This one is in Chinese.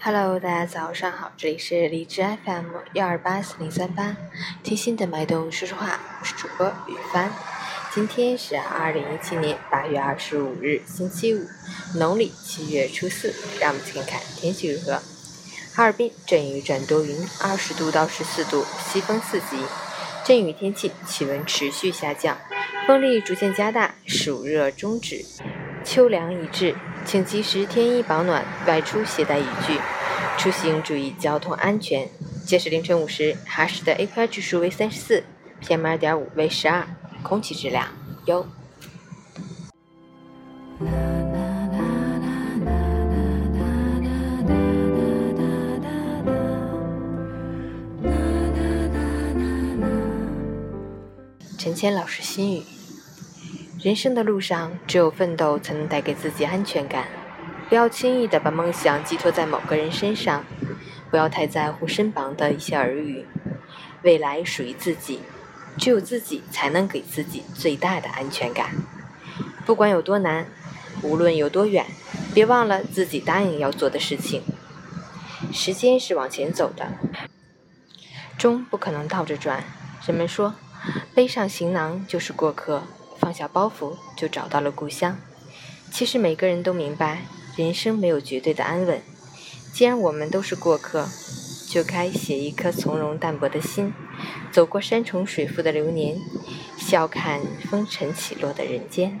Hello，大家早上好，这里是荔枝 FM 幺二八四零三八，贴心的脉动说说话，我是主播雨帆。今天是二零一七年八月二十五日，星期五，农历七月初四。让我们看看天气如何。哈尔滨阵雨转多云，二十度到十四度，西风四级。阵雨天气，气温持续下降，风力逐渐加大，暑热终止，秋凉已至。请及时添衣保暖，外出携带雨具，出行注意交通安全。截止凌晨五时，哈市的 AQI 指数为三十四，PM 二点五为十二，空气质量优。陈谦老师心语。人生的路上，只有奋斗才能带给自己安全感。不要轻易的把梦想寄托在某个人身上，不要太在乎身旁的一些耳语。未来属于自己，只有自己才能给自己最大的安全感。不管有多难，无论有多远，别忘了自己答应要做的事情。时间是往前走的，钟不可能倒着转。人们说，背上行囊就是过客。放下包袱，就找到了故乡。其实每个人都明白，人生没有绝对的安稳。既然我们都是过客，就该写一颗从容淡泊的心，走过山重水复的流年，笑看风尘起落的人间。